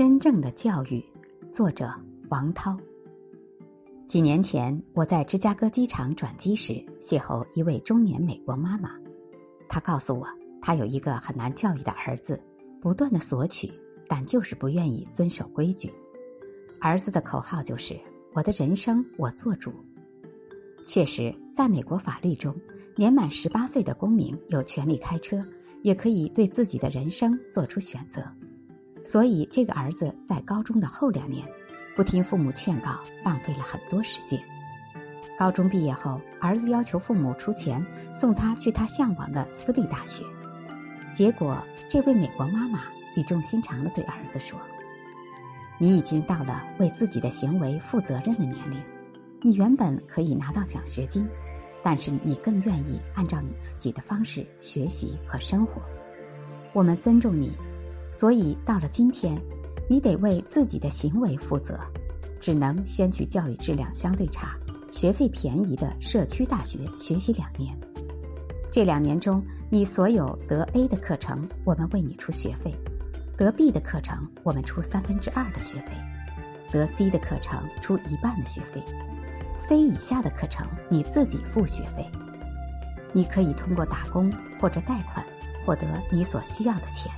真正的教育，作者王涛。几年前，我在芝加哥机场转机时，邂逅一位中年美国妈妈。她告诉我，她有一个很难教育的儿子，不断的索取，但就是不愿意遵守规矩。儿子的口号就是“我的人生我做主”。确实，在美国法律中，年满十八岁的公民有权利开车，也可以对自己的人生做出选择。所以，这个儿子在高中的后两年，不听父母劝告，浪费了很多时间。高中毕业后，儿子要求父母出钱送他去他向往的私立大学。结果，这位美国妈妈语重心长的对儿子说：“你已经到了为自己的行为负责任的年龄，你原本可以拿到奖学金，但是你更愿意按照你自己的方式学习和生活。我们尊重你。”所以到了今天，你得为自己的行为负责，只能先去教育质量相对差、学费便宜的社区大学学习两年。这两年中，你所有得 A 的课程，我们为你出学费；得 B 的课程，我们出三分之二的学费；得 C 的课程出一半的学费；C 以下的课程你自己付学费。你可以通过打工或者贷款获得你所需要的钱。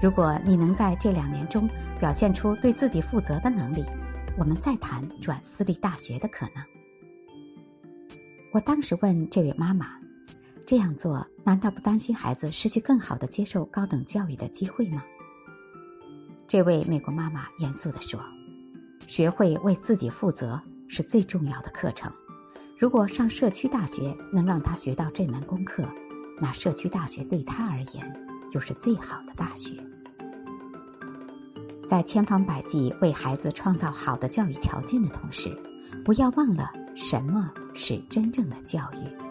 如果你能在这两年中表现出对自己负责的能力，我们再谈转私立大学的可能。我当时问这位妈妈：“这样做难道不担心孩子失去更好的接受高等教育的机会吗？”这位美国妈妈严肃地说：“学会为自己负责是最重要的课程。如果上社区大学能让他学到这门功课，那社区大学对他而言就是最好的大学。”在千方百计为孩子创造好的教育条件的同时，不要忘了什么是真正的教育。